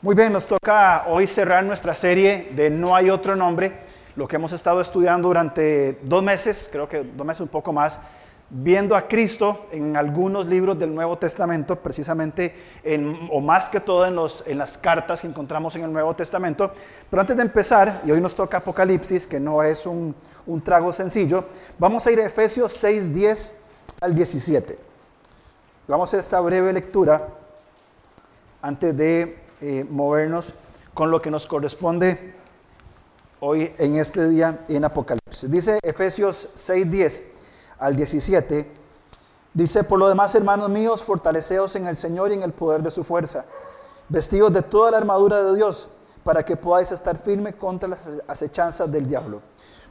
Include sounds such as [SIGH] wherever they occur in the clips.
Muy bien, nos toca hoy cerrar nuestra serie de No hay otro nombre, lo que hemos estado estudiando durante dos meses, creo que dos meses un poco más, viendo a Cristo en algunos libros del Nuevo Testamento, precisamente, en, o más que todo en, los, en las cartas que encontramos en el Nuevo Testamento. Pero antes de empezar, y hoy nos toca Apocalipsis, que no es un, un trago sencillo, vamos a ir a Efesios 6, 10 al 17. Vamos a hacer esta breve lectura antes de eh, movernos con lo que nos corresponde hoy en este día en Apocalipsis. Dice Efesios 6:10 al 17, dice, por lo demás, hermanos míos, fortaleceos en el Señor y en el poder de su fuerza, vestidos de toda la armadura de Dios, para que podáis estar firmes contra las acechanzas del diablo,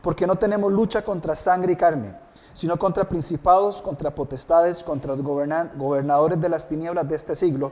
porque no tenemos lucha contra sangre y carne, sino contra principados, contra potestades, contra gobernadores de las tinieblas de este siglo,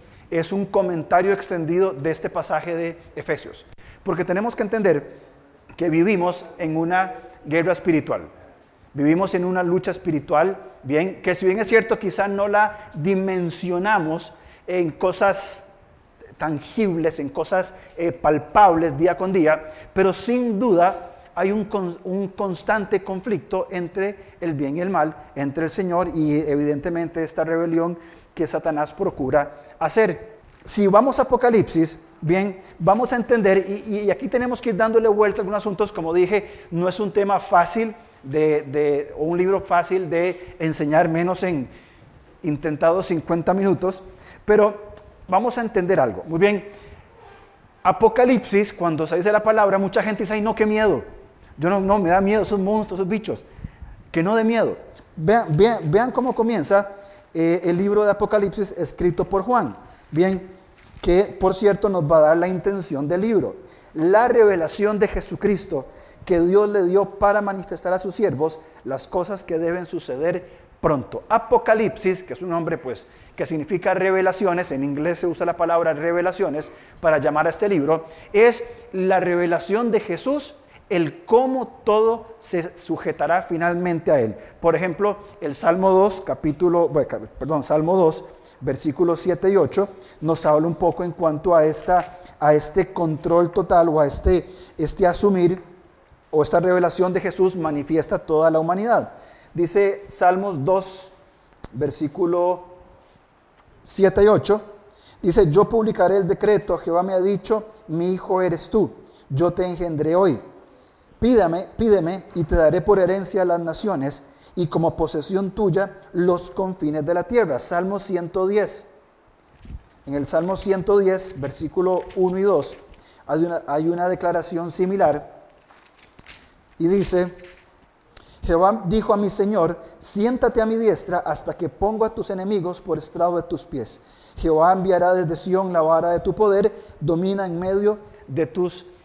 es un comentario extendido de este pasaje de Efesios. Porque tenemos que entender que vivimos en una guerra espiritual. Vivimos en una lucha espiritual, bien, que si bien es cierto, quizá no la dimensionamos en cosas tangibles, en cosas eh, palpables día con día, pero sin duda hay un, un, constante conflicto entre el bien y el mal, entre el Señor y evidentemente esta rebelión que Satanás procura hacer. Si vamos a Apocalipsis, bien, vamos a entender, y, aquí tenemos que ir dándole vuelta a algunos asuntos, como dije, no es un tema fácil de, o un libro fácil de enseñar menos en intentados 50 minutos, pero vamos a entender algo. Muy bien, Apocalipsis, cuando se dice la palabra, mucha gente dice, ay no, qué miedo. Yo no, no, me da miedo esos monstruos, esos bichos. Que no de miedo. Vean, vean, vean cómo comienza eh, el libro de Apocalipsis escrito por Juan. Bien, que por cierto nos va a dar la intención del libro. La revelación de Jesucristo que Dios le dio para manifestar a sus siervos las cosas que deben suceder pronto. Apocalipsis, que es un nombre pues que significa revelaciones, en inglés se usa la palabra revelaciones para llamar a este libro, es la revelación de Jesús el cómo todo se sujetará finalmente a él. Por ejemplo, el Salmo 2, capítulo, perdón, Salmo 2, versículos 7 y 8, nos habla un poco en cuanto a, esta, a este control total o a este, este asumir o esta revelación de Jesús manifiesta toda la humanidad. Dice Salmos 2, versículo 7 y 8, dice, yo publicaré el decreto, Jehová me ha dicho, mi hijo eres tú, yo te engendré hoy Pídame, pídeme y te daré por herencia las naciones y como posesión tuya los confines de la tierra. Salmo 110. En el Salmo 110, versículo 1 y 2, hay una, hay una declaración similar y dice, Jehová dijo a mi Señor, siéntate a mi diestra hasta que pongo a tus enemigos por estrado de tus pies. Jehová enviará desde Sión la vara de tu poder, domina en medio de tus enemigos.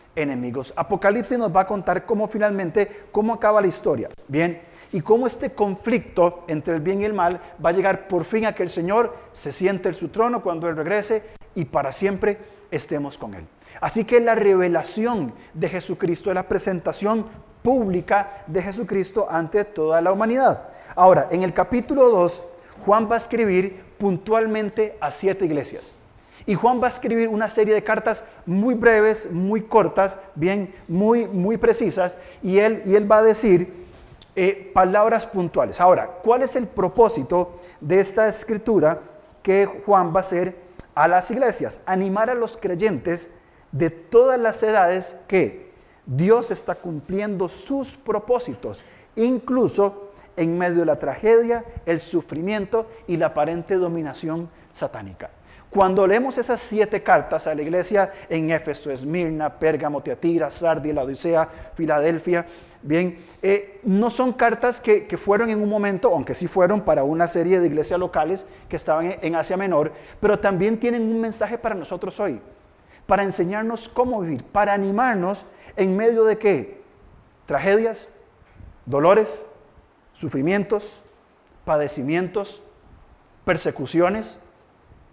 Apocalipsis nos va a contar cómo finalmente, cómo acaba la historia. Bien, y cómo este conflicto entre el bien y el mal va a llegar por fin a que el Señor se siente en su trono cuando Él regrese y para siempre estemos con Él. Así que la revelación de Jesucristo es la presentación pública de Jesucristo ante toda la humanidad. Ahora, en el capítulo 2, Juan va a escribir puntualmente a siete iglesias. Y Juan va a escribir una serie de cartas muy breves, muy cortas, bien, muy, muy precisas, y él, y él va a decir eh, palabras puntuales. Ahora, ¿cuál es el propósito de esta escritura que Juan va a hacer a las iglesias? Animar a los creyentes de todas las edades que Dios está cumpliendo sus propósitos, incluso en medio de la tragedia, el sufrimiento y la aparente dominación satánica. Cuando leemos esas siete cartas a la iglesia en Éfeso, Esmirna, Pérgamo, Teatira, Sardi, la Odisea, Filadelfia, bien, eh, no son cartas que, fueron en un momento, aunque sí fueron para una serie de iglesias locales que estaban en Asia Menor, pero también tienen un mensaje para nosotros hoy, para enseñarnos cómo vivir, para animarnos en medio de qué? Tragedias, dolores, sufrimientos, padecimientos, persecuciones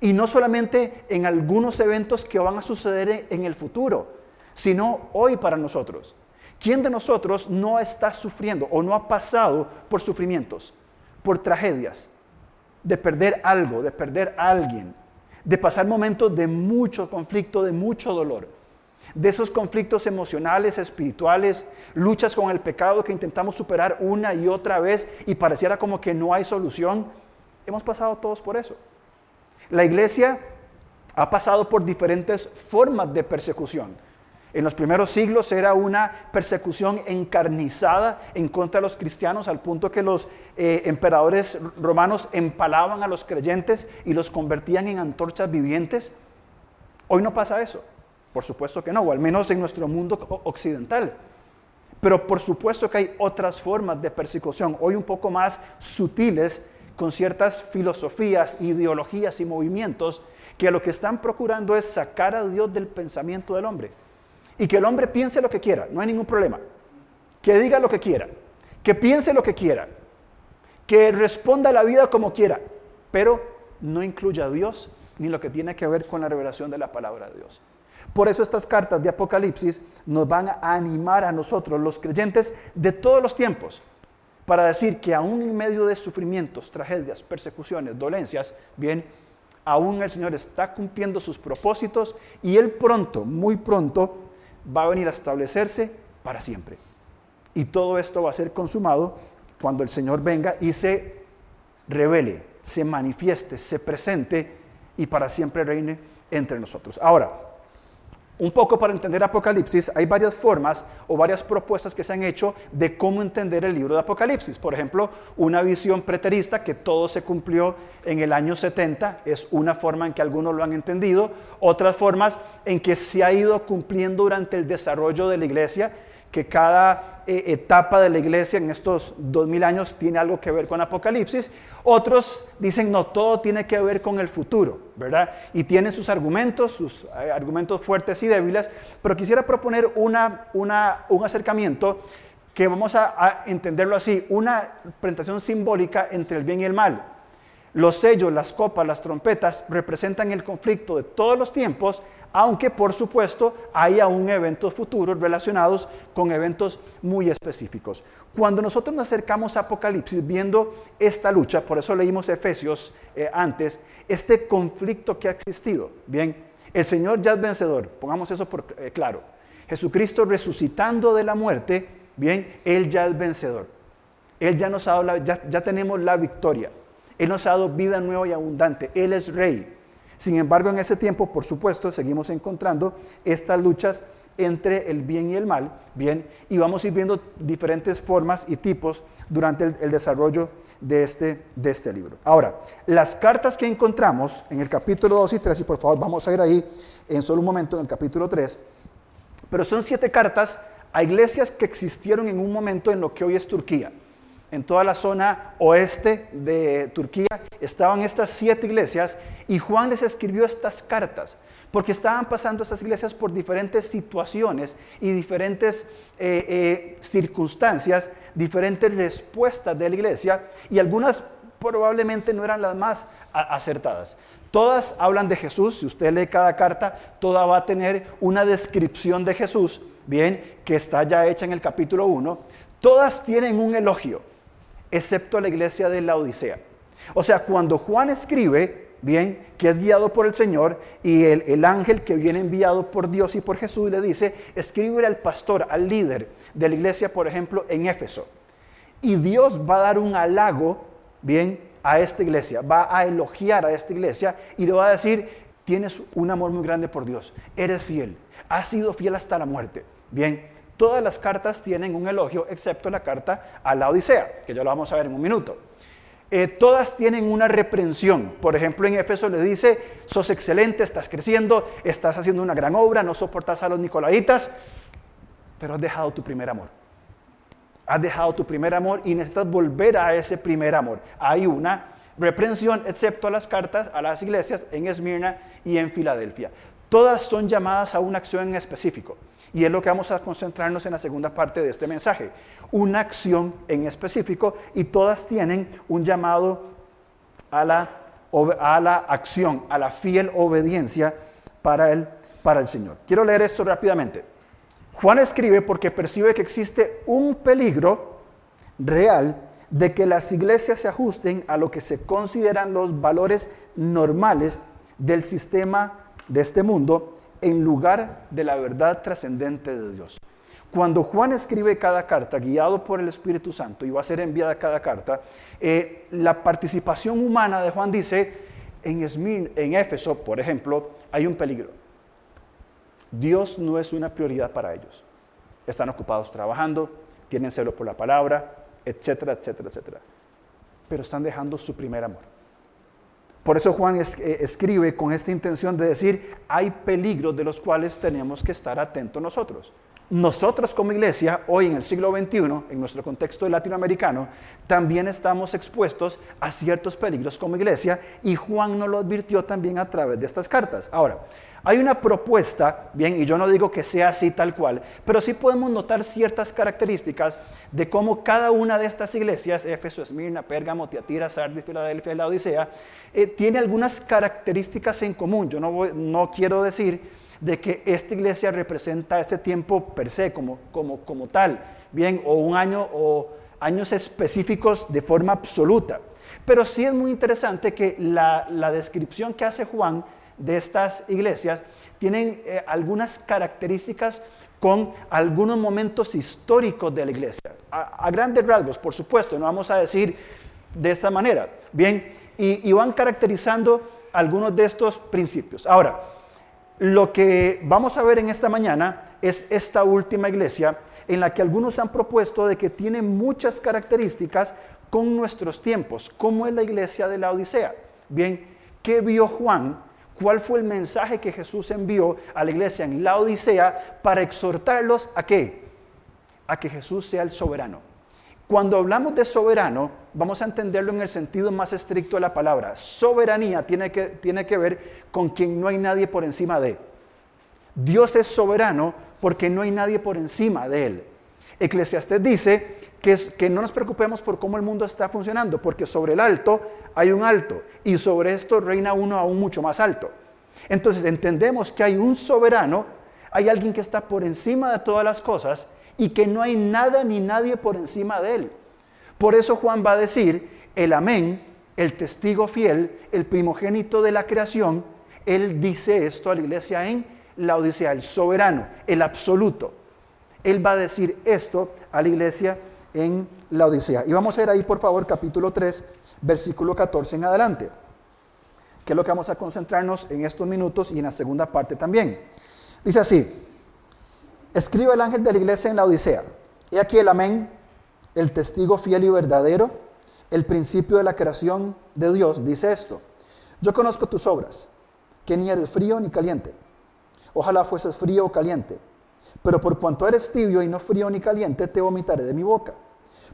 y no solamente en algunos eventos que van a suceder en el futuro, sino hoy para nosotros. ¿Quién de nosotros no está sufriendo o no ha pasado por sufrimientos, por tragedias, de perder algo, de perder a alguien, de pasar momentos de mucho conflicto, de mucho dolor? de esos conflictos emocionales, espirituales, luchas con el pecado que intentamos superar una y otra vez y pareciera como que no hay solución. Hemos pasado todos por eso. La iglesia ha pasado por diferentes formas de persecución. En los primeros siglos era una persecución encarnizada en contra de los cristianos al punto que los eh, emperadores romanos empalaban a los creyentes y los convertían en antorchas vivientes. Hoy no pasa eso, por supuesto que no, o al menos en nuestro mundo occidental. Pero por supuesto que hay otras formas de persecución, hoy un poco más sutiles, con ciertas filosofías, ideologías y movimientos que lo que están procurando es sacar a Dios del pensamiento del hombre. Y que el hombre piense lo que quiera, no hay ningún problema. Que diga lo que quiera, que piense lo que quiera, que responda a la vida como quiera, pero no incluya a Dios ni lo que tiene que ver con la revelación de la palabra de Dios. Por eso estas cartas de Apocalipsis nos van a animar a nosotros, los creyentes de todos los tiempos, para decir que aún en medio de sufrimientos, tragedias, persecuciones, dolencias, bien, aún el Señor está cumpliendo sus propósitos y Él pronto, muy pronto, va a venir a establecerse para siempre. Y todo esto va a ser consumado cuando el Señor venga y se revele, se manifieste, se presente y para siempre reine entre nosotros. Ahora, un poco para entender Apocalipsis, hay varias formas o varias propuestas que se han hecho de cómo entender el libro de Apocalipsis. Por ejemplo, una visión preterista que todo se cumplió en el año 70 es una forma en que algunos lo han entendido. Otras formas en que se ha ido cumpliendo durante el desarrollo de la iglesia que cada eh, etapa de la iglesia en estos dos mil años tiene algo que ver con Apocalipsis. Otros dicen, no, todo tiene que ver con el futuro, ¿verdad? Y tienen sus argumentos, sus eh, argumentos fuertes y débiles, pero quisiera proponer una, una, un acercamiento que vamos a, a entenderlo así, una presentación simbólica entre el bien y el mal. Los sellos, las copas, las trompetas representan el conflicto de todos los tiempos aunque por supuesto hay aún eventos futuros relacionados con eventos muy específicos. Cuando nosotros nos acercamos a Apocalipsis viendo esta lucha, por eso leímos Efesios eh, antes, este conflicto que ha existido, bien, el Señor ya es vencedor, pongamos eso por eh, claro. Jesucristo resucitando de la muerte, bien, Él ya es vencedor. Él ya nos ha dado, ya, ya tenemos la victoria. Él nos ha dado vida nueva y abundante. Él es rey. Sin embargo, en ese tiempo, por supuesto, seguimos encontrando estas luchas entre el bien y el mal, bien, y vamos a ir viendo diferentes formas y tipos durante el, desarrollo de este, de este libro. Ahora, las cartas que encontramos en el capítulo 2 y 3, y por favor vamos a ir ahí en solo un momento en el capítulo 3, pero son siete cartas a iglesias que existieron en un momento en lo que hoy es Turquía. En toda la zona oeste de Turquía estaban estas siete iglesias y Juan les escribió estas cartas porque estaban pasando estas iglesias por diferentes situaciones y diferentes eh, eh, circunstancias, diferentes respuestas de la iglesia y algunas probablemente no eran las más acertadas. Todas hablan de Jesús, si usted lee cada carta, toda va a tener una descripción de Jesús, bien, que está ya hecha en el capítulo 1. Todas tienen un elogio, excepto la iglesia de la Odisea. O sea, cuando Juan escribe, bien, que es guiado por el Señor y el, ángel que viene enviado por Dios y por Jesús le dice, escribe al pastor, al líder de la iglesia, por ejemplo, en Éfeso. Y Dios va a dar un halago, bien, a esta iglesia, va a elogiar a esta iglesia y le va a decir, tienes un amor muy grande por Dios, eres fiel, has sido fiel hasta la muerte. Bien, Todas las cartas tienen un elogio, excepto la carta a la Odisea, que ya lo vamos a ver en un minuto. Eh, todas tienen una reprensión. Por ejemplo, en Éfeso le dice, sos excelente, estás creciendo, estás haciendo una gran obra, no soportas a los nicolaitas, pero has dejado tu primer amor. Has dejado tu primer amor y necesitas volver a ese primer amor. Hay una reprensión, excepto las cartas a las iglesias en Esmirna y en Filadelfia. Todas son llamadas a una acción en específico. Y es lo que vamos a concentrarnos en la segunda parte de este mensaje. Una acción en específico y todas tienen un llamado a la, a la acción, a la fiel obediencia para el, para el Señor. Quiero leer esto rápidamente. Juan escribe porque percibe que existe un peligro real de que las iglesias se ajusten a lo que se consideran los valores normales del sistema de este mundo en lugar de la verdad trascendente de Dios. Cuando Juan escribe cada carta, guiado por el Espíritu Santo, y va a ser enviada cada carta, eh, la participación humana de Juan dice, en, en Éfeso, por ejemplo, hay un peligro. Dios no es una prioridad para ellos. Están ocupados trabajando, tienen celo por la palabra, etcétera, etcétera, etcétera. Pero están dejando su primer amor. Por eso Juan eh, escribe con esta intención de decir, hay peligros de los cuales tenemos que estar atentos nosotros. Nosotros como iglesia, hoy en el siglo XXI, en nuestro contexto latinoamericano, también estamos expuestos a ciertos peligros como iglesia y Juan nos lo advirtió también a través de estas cartas. Ahora, hay una propuesta, bien, y yo no digo que sea así tal cual, pero sí podemos notar ciertas características de cómo cada una de estas iglesias, Éfeso, Esmirna, Pérgamo, Tiatira, Sardis, Filadelfia la Odisea, eh, tiene algunas características en común. Yo no, no quiero decir de que esta iglesia representa este tiempo per se como, como, como tal, bien, o un año o años específicos de forma absoluta. Pero sí es muy interesante que la, descripción que hace Juan de estas iglesias tienen eh, algunas características con algunos momentos históricos de la iglesia. A, grandes rasgos, por supuesto, no vamos a decir de esta manera. Bien, y van caracterizando algunos de estos principios. Ahora, lo que vamos a ver en esta mañana es esta última iglesia en la que algunos han propuesto de que tiene muchas características con nuestros tiempos, como es la iglesia de la Odisea. Bien, ¿qué vio Juan cuál fue el mensaje que Jesús envió a la iglesia en la Odisea para exhortarlos a qué? A que Jesús sea el soberano. Cuando hablamos de soberano, vamos a entenderlo en el sentido más estricto de la palabra. Soberanía tiene que, tiene que ver con quien no hay nadie por encima de. Dios es soberano porque no hay nadie por encima de él. Eclesiastés dice que, que no nos preocupemos por cómo el mundo está funcionando, porque sobre el alto hay un alto y sobre esto reina uno aún mucho más alto. Entonces entendemos que hay un soberano, hay alguien que está por encima de todas las cosas y que no hay nada ni nadie por encima de él. Por eso Juan va a decir, el amén, el testigo fiel, el primogénito de la creación, él dice esto a la iglesia en la Odisea, el soberano, el absoluto. Él va a decir esto a la iglesia en la Odisea. Y vamos a ir ahí, por favor, capítulo 3, versículo 14 en adelante, que es lo que vamos a concentrarnos en estos minutos y en la segunda parte también. Dice así, escribe el ángel de la iglesia en la Odisea, he aquí el amén, el testigo fiel y verdadero, el principio de la creación de Dios, dice esto, yo conozco tus obras, que ni eres frío ni caliente, ojalá fueses frío o caliente, pero por cuanto eres tibio y no frío ni caliente, te vomitaré de mi boca.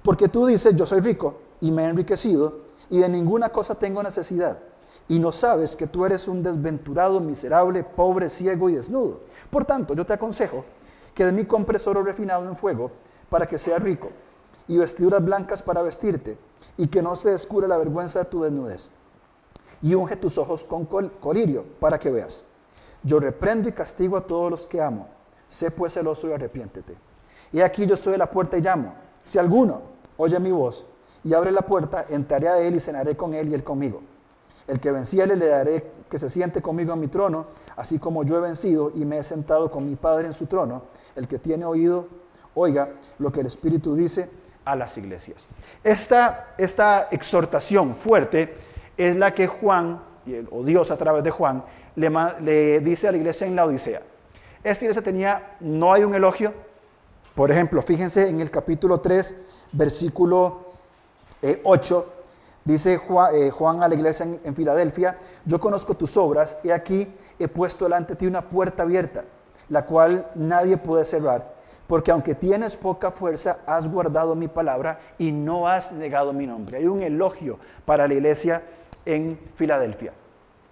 Porque tú dices, yo soy rico y me he enriquecido y de ninguna cosa tengo necesidad. Y no sabes que tú eres un desventurado, miserable, pobre, ciego y desnudo. Por tanto, yo te aconsejo que de mí compres oro refinado en fuego para que sea rico y vestiduras blancas para vestirte y que no se descubra la vergüenza de tu desnudez. Y unge tus ojos con colirio para que veas. Yo reprendo y castigo a todos los que amo. Sé pues celoso y arrepiéntete. Y aquí yo estoy a la puerta y llamo. Si alguno oye mi voz y abre la puerta, entraré a él y cenaré con él y él conmigo. El que venciere le daré que se siente conmigo en mi trono, así como yo he vencido y me he sentado con mi Padre en su trono. El que tiene oído, oiga lo que el Espíritu dice a las iglesias. Esta, esta exhortación fuerte es la que Juan, o Dios a través de Juan, le, le dice a la iglesia en la Odisea. Esta iglesia tenía, no hay un elogio, Por ejemplo, fíjense en el capítulo 3, versículo 8, dice eh, Juan, a la iglesia en, en Filadelfia, yo conozco tus obras y aquí he puesto delante de ti una puerta abierta, la cual nadie puede cerrar, porque aunque tienes poca fuerza, has guardado mi palabra y no has negado mi nombre. Hay un elogio para la iglesia en Filadelfia,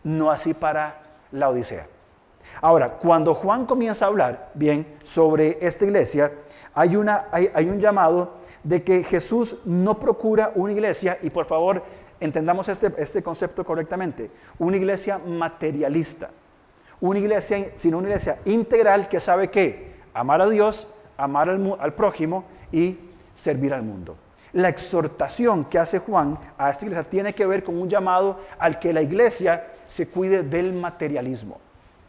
no así para la Odisea. Ahora, cuando Juan comienza a hablar bien sobre esta iglesia, hay, un llamado de que Jesús no procura una iglesia, y por favor entendamos este, este concepto correctamente, una iglesia materialista, una iglesia, sino una iglesia integral que sabe que amar a Dios, amar al, al prójimo y servir al mundo. La exhortación que hace Juan a esta iglesia tiene que ver con un llamado al que la iglesia se cuide del materialismo.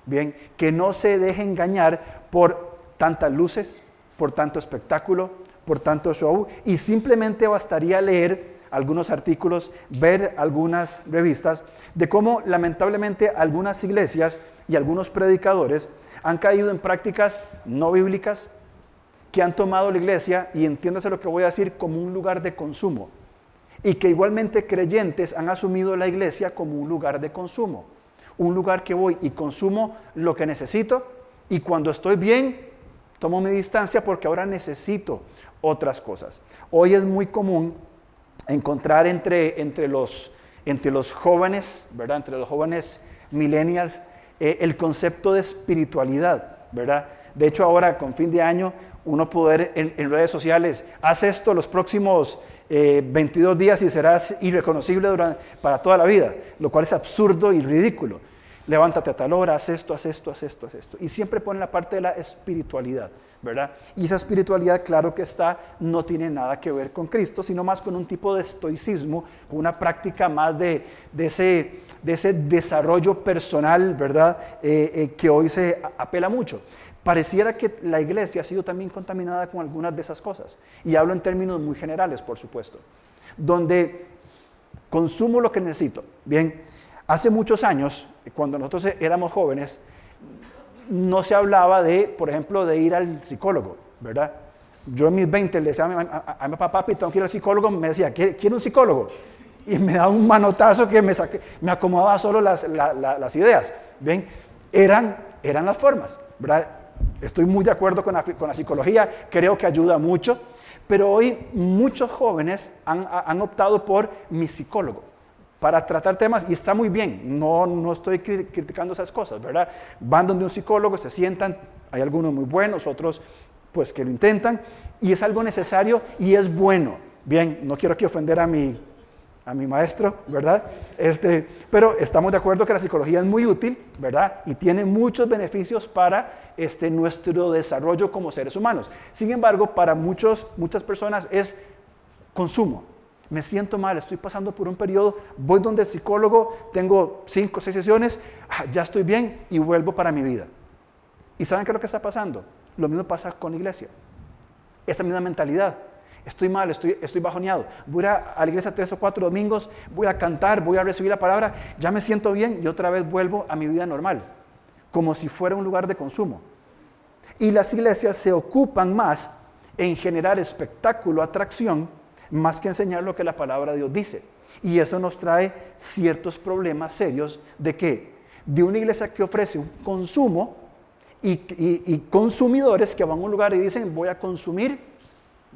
Bien, que no se deje engañar por tantas luces, por tanto espectáculo, por tanto show, y simplemente bastaría leer algunos artículos, ver algunas revistas, de cómo lamentablemente algunas iglesias y algunos predicadores han caído en prácticas no bíblicas que han tomado la iglesia, y entiéndase lo que voy a decir, como un lugar de consumo, y que igualmente creyentes han asumido la iglesia como un lugar de consumo un lugar que voy y consumo lo que necesito y cuando estoy bien, tomo mi distancia porque ahora necesito otras cosas. Hoy es muy común encontrar entre, entre, los, entre los jóvenes, ¿verdad? Entre los jóvenes millennials, eh, el concepto de espiritualidad, ¿verdad? De hecho, ahora con fin de año, uno poder en, en redes sociales, haz esto los próximos 22 eh, días y serás irreconocible durante, para toda la vida, lo cual es absurdo y ridículo. Levántate a tal hora, haz esto, haz esto, haz esto, haz esto. Y siempre pone la parte de la espiritualidad, ¿verdad? Y esa espiritualidad, claro que está, no tiene nada que ver con Cristo, sino más con un tipo de estoicismo, una práctica más de, de, ese, de ese, desarrollo personal, ¿verdad? Eh, eh, que hoy se apela mucho. Pareciera que la iglesia ha sido también contaminada con algunas de esas cosas. Y hablo en términos muy generales, por supuesto. Donde consumo lo que necesito. Bien, hace muchos años, cuando nosotros éramos jóvenes, no se hablaba de, por ejemplo, de ir al psicólogo, ¿verdad? Yo en mis 20 le decía a mi, papá, papi, tengo que ir al psicólogo, me decía, ¿quiere un psicólogo? Y me daba un manotazo que me, me acomodaba solo las, ideas. ¿Bien? Eran, eran las formas, ¿verdad? Estoy muy de acuerdo con la, psicología, creo que ayuda mucho, pero hoy muchos jóvenes han, optado por mi psicólogo para tratar temas y está muy bien, no, no estoy criticando esas cosas, ¿verdad? Van donde un psicólogo, se sientan, hay algunos muy buenos, otros pues que lo intentan y es algo necesario y es bueno. Bien, no quiero aquí ofender a mi a mi maestro, ¿verdad? Este, pero estamos de acuerdo que la psicología es muy útil, ¿verdad? Y tiene muchos beneficios para este, nuestro desarrollo como seres humanos. Sin embargo, para muchos, muchas personas es consumo. Me siento mal, estoy pasando por un periodo, voy donde el psicólogo, tengo cinco o seis sesiones, ah, ya estoy bien y vuelvo para mi vida. ¿Y saben qué es lo que está pasando? Lo mismo pasa con la iglesia. Esa misma mentalidad estoy mal, estoy, estoy bajoneado. Voy a, a la iglesia tres o cuatro domingos, voy a cantar, voy a recibir la palabra, ya me siento bien y otra vez vuelvo a mi vida normal, como si fuera un lugar de consumo. Y las iglesias se ocupan más en generar espectáculo, atracción, más que enseñar lo que la palabra de Dios dice. Y eso nos trae ciertos problemas serios de que de una iglesia que ofrece un consumo y, consumidores que van a un lugar y dicen voy a consumir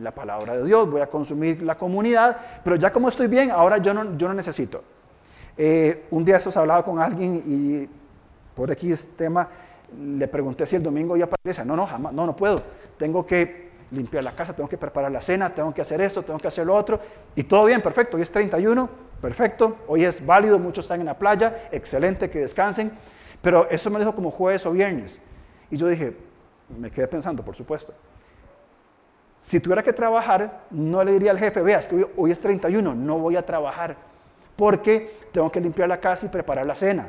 la palabra de Dios, voy a consumir la comunidad, pero ya como estoy bien, ahora yo no, yo no necesito. Eh, un día estos hablaba con alguien y por X tema le pregunté si el domingo iba para la iglesia. No, no, jamás, no, no puedo. Tengo que limpiar la casa, tengo que preparar la cena, tengo que hacer esto, tengo que hacer lo otro. Y todo bien, perfecto. Hoy es 31, perfecto. Hoy es válido, muchos están en la playa, excelente, que descansen. Pero eso me dijo como jueves o viernes. Y yo dije, me quedé pensando, por supuesto. Si tuviera que trabajar, no le diría al jefe, veas que hoy, es 31, no voy a trabajar porque tengo que limpiar la casa y preparar la cena.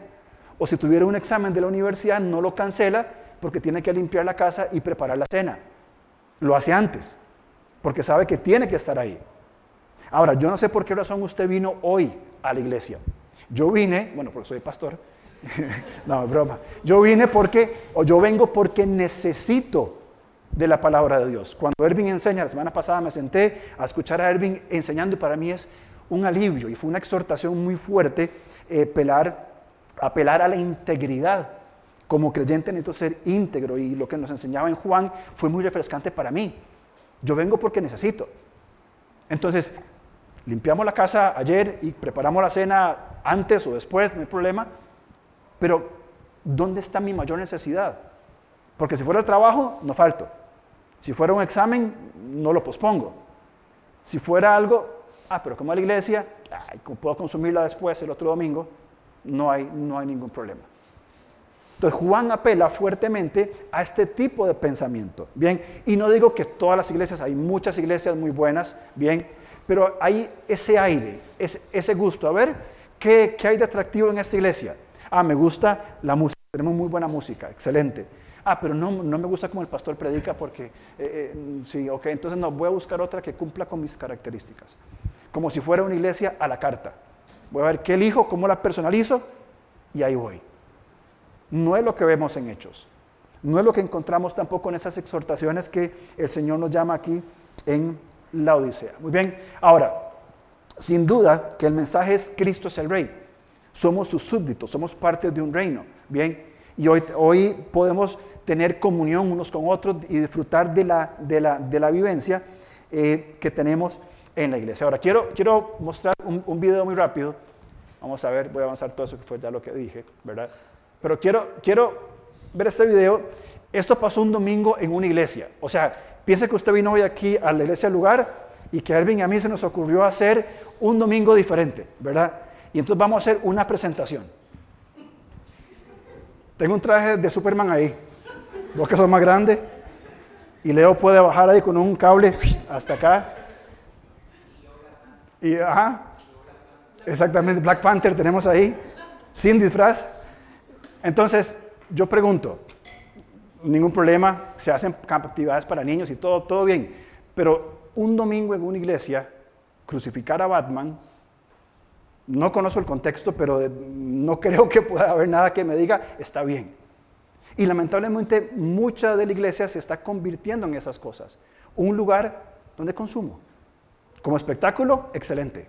O si tuviera un examen de la universidad, no lo cancela porque tiene que limpiar la casa y preparar la cena. Lo hace antes, porque sabe que tiene que estar ahí. Ahora, yo no sé por qué razón usted vino hoy a la iglesia. Yo vine, bueno, porque soy pastor, [LAUGHS] no, broma. Yo vine porque, o yo vengo porque necesito de la palabra de Dios. Cuando Ervin enseña, la semana pasada me senté a escuchar a Ervin enseñando y para mí es un alivio y fue una exhortación muy fuerte eh, pelar, apelar a la integridad. Como creyente necesito ser íntegro y lo que nos enseñaba en Juan fue muy refrescante para mí. Yo vengo porque necesito. Entonces, limpiamos la casa ayer y preparamos la cena antes o después, no hay problema. Pero, ¿dónde está mi mayor necesidad? Porque si fuera el trabajo, no falto. Si fuera un examen, no lo pospongo. Si fuera algo, ah, pero como a la iglesia, ay, puedo consumirla después, el otro domingo, no hay, no hay ningún problema. Entonces Juan apela fuertemente a este tipo de pensamiento, ¿bien? Y no digo que todas las iglesias, hay muchas iglesias muy buenas, ¿bien? Pero hay ese aire, ese, gusto. A ver, ¿qué, ¿qué hay de atractivo en esta iglesia? Ah, me gusta la música, tenemos muy buena música, excelente Ah, pero no, no me gusta como el pastor predica porque, eh, eh, sí, ok, entonces no, voy a buscar otra que cumpla con mis características. Como si fuera una iglesia a la carta. Voy a ver qué elijo, cómo la personalizo y ahí voy. No es lo que vemos en Hechos. No es lo que encontramos tampoco en esas exhortaciones que el Señor nos llama aquí en la Odisea. Muy bien, ahora, sin duda que el mensaje es Cristo es el Rey. Somos sus súbditos, somos parte de un reino. Bien, y hoy, hoy podemos tener comunión unos con otros y disfrutar de la, de la, de la vivencia eh, que tenemos en la iglesia. Ahora, quiero, quiero mostrar un, un, video muy rápido. Vamos a ver, voy a avanzar todo eso que fue ya lo que dije, ¿verdad? Pero quiero, quiero ver este video. Esto pasó un domingo en una iglesia. O sea, piense que usted vino hoy aquí a la iglesia lugar y que a y a mí se nos ocurrió hacer un domingo diferente, ¿verdad? Y entonces vamos a hacer una presentación. Tengo un traje de Superman ahí. Vos que son más grandes. Y Leo puede bajar ahí con un cable hasta acá. Y, ajá. Exactamente, Black Panther tenemos ahí, sin disfraz. Entonces, yo pregunto, ningún problema, se hacen actividades para niños y todo, todo bien. Pero un domingo en una iglesia, crucificar a Batman no conozco el contexto, pero no [LAUGHS] creo que pueda haber nada que me diga, está bien. Y lamentablemente mucha de la iglesia se está convirtiendo en esas cosas. Un lugar donde consumo. Como espectáculo, excelente.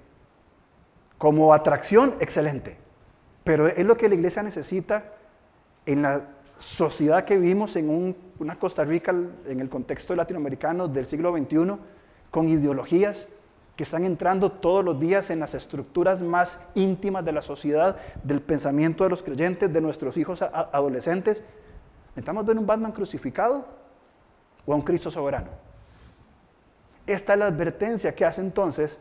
Como atracción, excelente. Pero es lo que la iglesia necesita en la sociedad que vivimos en una Costa Rica en el contexto latinoamericano del siglo XXI, con ideologías, que están entrando todos los días en las estructuras más íntimas de la sociedad, del pensamiento de los creyentes, de nuestros hijos adolescentes. ¿Estamos viendo un Batman crucificado o a un Cristo soberano? Esta es la advertencia que hace entonces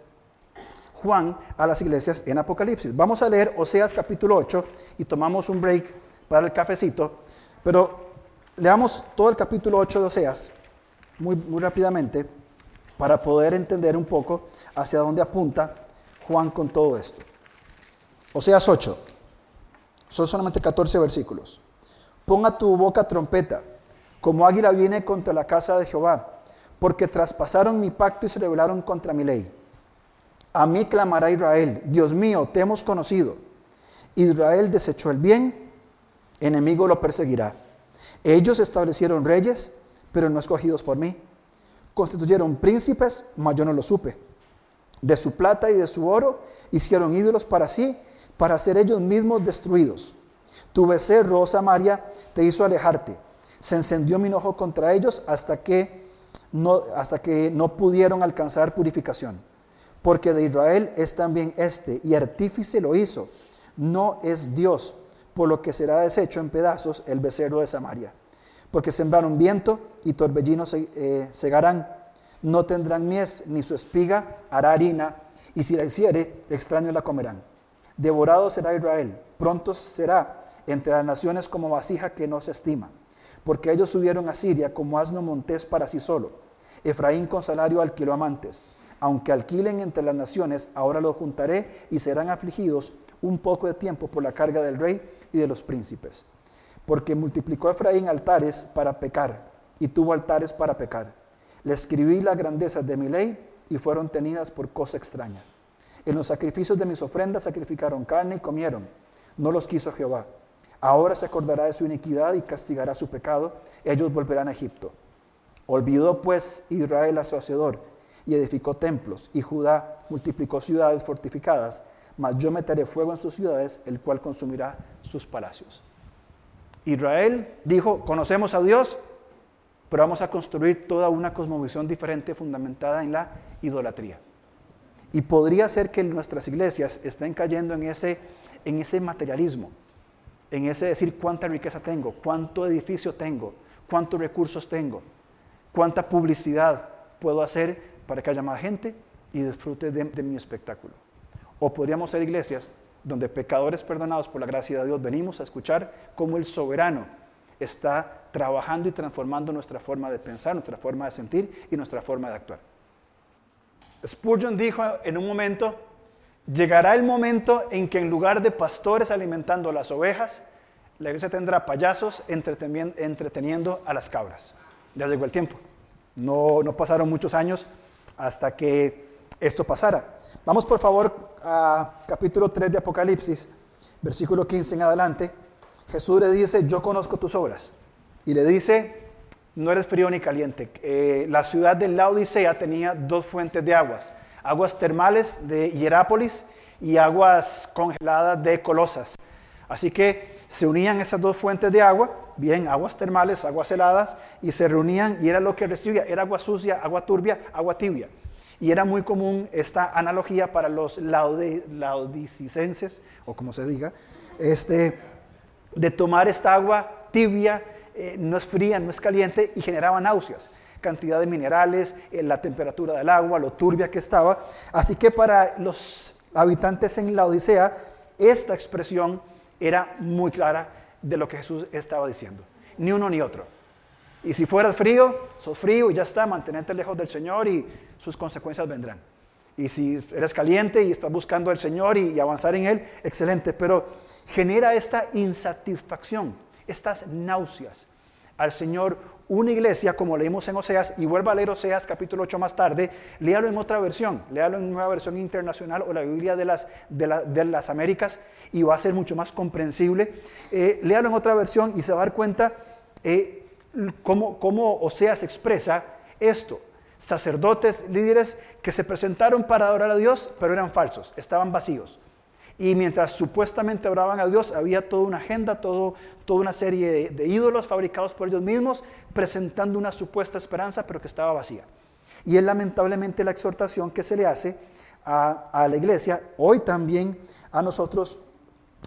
Juan a las iglesias en Apocalipsis. Vamos a leer Oseas capítulo 8 y tomamos un break el cafecito, pero leamos todo el capítulo 8 de Oseas muy, muy rápidamente para poder entender un poco hacia dónde apunta Juan con todo esto. Oseas 8, son solamente 14 versículos. Ponga tu boca trompeta, como águila viene contra la casa de Jehová, porque traspasaron mi pacto y se rebelaron contra mi ley. A mí clamará Israel, Dios mío, te hemos conocido. Israel desechó el bien, enemigo lo perseguirá. Ellos establecieron reyes, pero no escogidos por mí. Constituyeron príncipes, mas yo no lo supe. De su plata y de su oro hicieron ídolos para sí, para ser ellos mismos destruidos. Tu becerro, Samaria, te hizo alejarte. Se encendió mi enojo contra ellos hasta que no, hasta que no pudieron alcanzar purificación. Porque de Israel es también este, y artífice lo hizo. No es Dios, por lo que será deshecho en pedazos el becerro de Samaria porque sembraron viento y torbellinos eh, segarán. No tendrán mies, ni su espiga hará harina, y si la hiciere, extraños la comerán. Devorado será Israel, pronto será entre las naciones como vasija que no se estima, porque ellos subieron a Siria como asno montés para sí solo. Efraín con salario alquiló amantes. Aunque alquilen entre las naciones, ahora los juntaré y serán afligidos un poco de tiempo por la carga del rey y de los príncipes porque multiplicó Efraín altares para pecar y tuvo altares para pecar. Le escribí las grandezas de mi ley y fueron tenidas por cosa extraña. En los sacrificios de mis ofrendas sacrificaron carne y comieron. No los quiso Jehová. Ahora se acordará de su iniquidad y castigará su pecado. Ellos volverán a Egipto. Olvidó pues Israel a su hacedor y edificó templos, y Judá multiplicó ciudades fortificadas, mas yo meteré fuego en sus ciudades, el cual consumirá sus palacios. Israel dijo, conocemos a Dios, pero vamos a construir toda una cosmovisión diferente fundamentada en la idolatría. Y podría ser que nuestras iglesias estén cayendo en ese, en ese materialismo, en ese decir cuánta riqueza tengo, cuánto edificio tengo, cuántos recursos tengo, cuánta publicidad puedo hacer para que haya más gente y disfrute de, de mi espectáculo. O podríamos ser iglesias donde pecadores perdonados por la gracia de Dios venimos a escuchar cómo el soberano está trabajando y transformando nuestra forma de pensar, nuestra forma de sentir y nuestra forma de actuar. Spurgeon dijo en un momento, llegará el momento en que en lugar de pastores alimentando las ovejas, la iglesia tendrá payasos entreteniendo a las cabras. Ya llegó el tiempo. No, no pasaron muchos años hasta que esto pasara. Vamos por favor a capítulo 3 de Apocalipsis, versículo 15 en adelante. Jesús le dice, yo conozco tus obras. Y le dice, no eres frío ni caliente. Eh, la ciudad de Laodicea tenía dos fuentes de aguas, aguas termales de Hierápolis y aguas congeladas de Colosas. Así que se unían esas dos fuentes de agua, bien, aguas termales, aguas heladas, y se reunían y era lo que recibía, era agua sucia, agua turbia, agua tibia. Y era muy común esta analogía para los laodicenses, o como se diga, este, de tomar esta agua tibia eh, no es fría, no es caliente y generaba náuseas. Cantidad de minerales, eh, la temperatura del agua, lo turbia que estaba. Así que para los habitantes en la Odisea, esta expresión era muy clara de lo que Jesús estaba diciendo. Ni uno ni otro. Y si fueras frío, sos frío y ya está, mantenerte lejos del Señor y sus consecuencias vendrán. Y si eres caliente y estás buscando al Señor y avanzar en Él, excelente. Pero genera esta insatisfacción estas náuseas al Señor una iglesia, como leímos en Oseas, y vuelva a leer Oseas capítulo 8 más tarde, léalo en otra versión, léalo en nueva versión internacional o la Biblia de las, de, las Américas, y va a ser mucho más comprensible. Eh, léalo en otra versión y se va a dar cuenta eh, cómo, cómo Oseas expresa esto. Sacerdotes, líderes que se presentaron para adorar a Dios, pero eran falsos, estaban vacíos. Y mientras supuestamente oraban a Dios, había toda una agenda, toda una serie de, ídolos fabricados por ellos mismos, presentando una supuesta esperanza, pero que estaba vacía. Y es lamentablemente la exhortación que se le hace a, la iglesia, hoy también a nosotros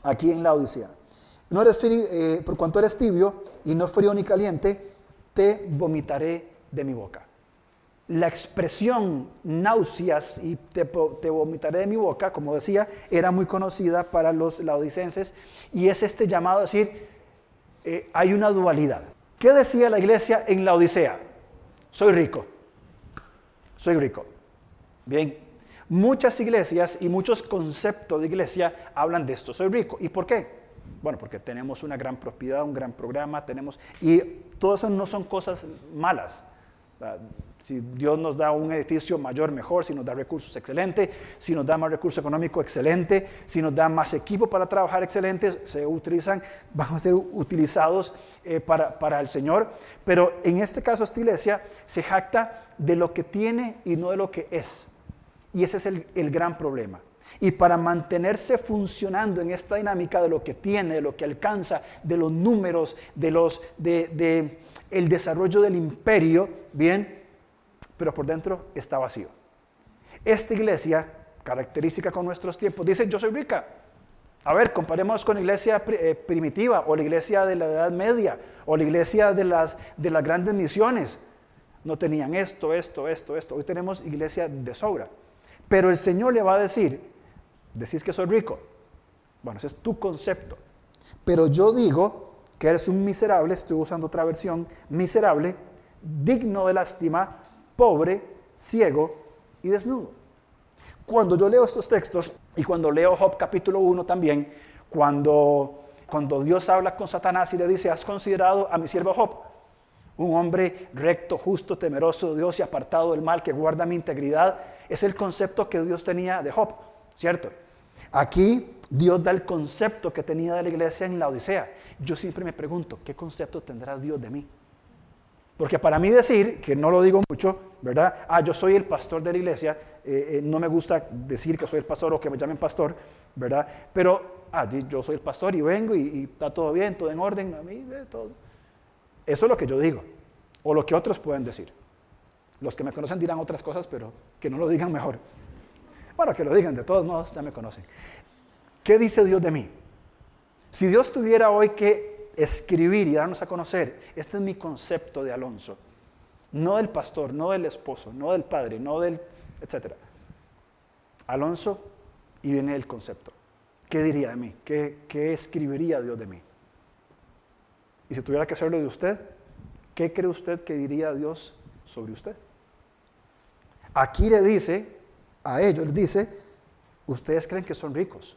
aquí en la Odisea. Eh, por cuanto eres tibio y no frío ni caliente, te vomitaré de mi boca la expresión náuseas y te, vomitaré de mi boca, como decía, era muy conocida para los laodicenses y es este llamado a decir, eh, hay una dualidad. ¿Qué decía la iglesia en la Odisea? Soy rico, soy rico. Bien, muchas iglesias y muchos conceptos de iglesia hablan de esto, soy rico. ¿Y por qué? Bueno, porque tenemos una gran propiedad, un gran programa, tenemos... Y todo eso no son cosas malas. Si Dios nos da un edificio mayor, mejor. Si nos da recursos, excelente. Si nos da más recurso económico, excelente. Si nos da más equipo para trabajar, excelente. Se utilizan, van a ser utilizados eh, para, para, el Señor. Pero en este caso, esta iglesia se jacta de lo que tiene y no de lo que es. Y ese es el, el gran problema. Y para mantenerse funcionando en esta dinámica de lo que tiene, de lo que alcanza, de los números, de los de, de el desarrollo del imperio, bien, pero por dentro está vacío. Esta iglesia, característica con nuestros tiempos, dice, yo soy rica. A ver, comparemos con la iglesia eh, primitiva o la iglesia de la Edad Media o la iglesia de las, de las grandes misiones. No tenían esto, esto, esto, esto. Hoy tenemos iglesia de sobra. Pero el Señor le va a decir, decís que soy rico. Bueno, ese es tu concepto. Pero yo digo que eres un miserable, estoy usando otra versión, miserable, digno de lástima, pobre, ciego y desnudo. Cuando yo leo estos textos y cuando leo Job capítulo 1 también, cuando, cuando Dios habla con Satanás y le dice, has considerado a mi siervo Job, un hombre recto, justo, temeroso de Dios y apartado del mal, que guarda mi integridad, es el concepto que Dios tenía de Job, ¿cierto? Aquí Dios da el concepto que tenía de la iglesia en la Odisea. Yo siempre me pregunto, ¿qué concepto tendrá Dios de mí? Porque para mí decir, que no lo digo mucho, ¿verdad? Ah, yo soy el pastor de la iglesia, eh, eh, no me gusta decir que soy el pastor o que me llamen pastor, ¿verdad? Pero, ah, yo soy el pastor y vengo y, está todo bien, todo en orden, a mí, todo. Eso es lo que yo digo, o lo que otros pueden decir. Los que me conocen dirán otras cosas, pero que no lo digan mejor. Bueno, que lo digan, de todos modos ya me conocen. ¿Qué dice Dios de mí? Si Dios tuviera hoy que escribir y darnos a conocer, este es mi concepto de Alonso. No del pastor, no del esposo, no del padre, no del, etcétera. Alonso y viene el concepto. ¿Qué diría de mí? ¿Qué, ¿Qué escribiría Dios de mí? Y si tuviera que hacerlo de usted, ¿qué cree usted que diría Dios sobre usted? Aquí le dice, a ellos le dice, ustedes creen que son ricos.